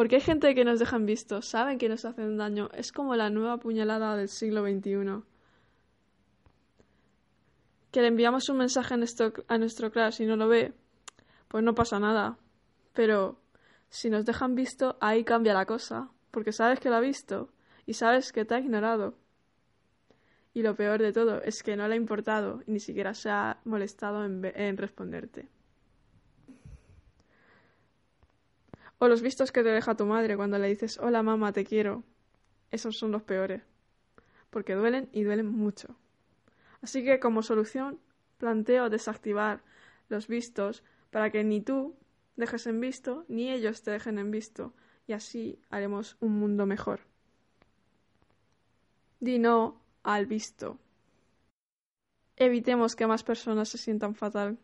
Porque hay gente que nos dejan vistos, saben que nos hacen daño. Es como la nueva puñalada del siglo XXI. Que le enviamos un mensaje a nuestro, a y no lo ve, pues no pasa nada. Pero si nos dejan visto, ahí cambia la cosa. Porque sabes que lo ha visto y sabes que te ha ignorado. Y lo peor de todo es que no le ha importado y ni siquiera se ha molestado en responderte. O los vistos que te deja tu madre cuando le dices hola mamá, te quiero. Esos son los peores. Porque duelen y duelen mucho. Así que como solución planteo desactivar los vistos para que ni tú dejes en visto ni ellos te dejen en visto y así haremos un mundo mejor. Di no al visto. Evitemos que más personas se sientan fatal.